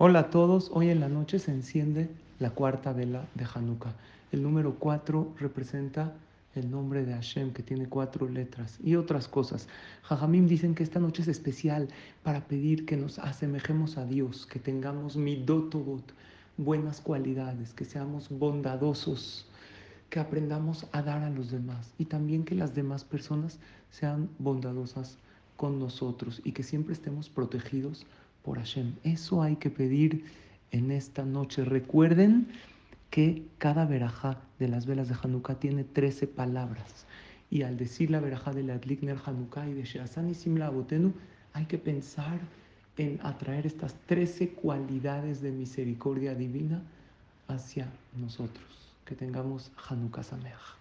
Hola a todos, hoy en la noche se enciende la cuarta vela de Hanukkah. El número cuatro representa el nombre de Hashem, que tiene cuatro letras y otras cosas. Jajamim dicen que esta noche es especial para pedir que nos asemejemos a Dios, que tengamos midotobot, buenas cualidades, que seamos bondadosos, que aprendamos a dar a los demás y también que las demás personas sean bondadosas con nosotros y que siempre estemos protegidos por Hashem. Eso hay que pedir en esta noche. Recuerden que cada verajá de las velas de Hanukkah tiene 13 palabras. Y al decir la verajá de la Hanukkah y de Sheasan y Simla Abotenu, hay que pensar en atraer estas 13 cualidades de misericordia divina hacia nosotros. Que tengamos Hanukkah Sameach.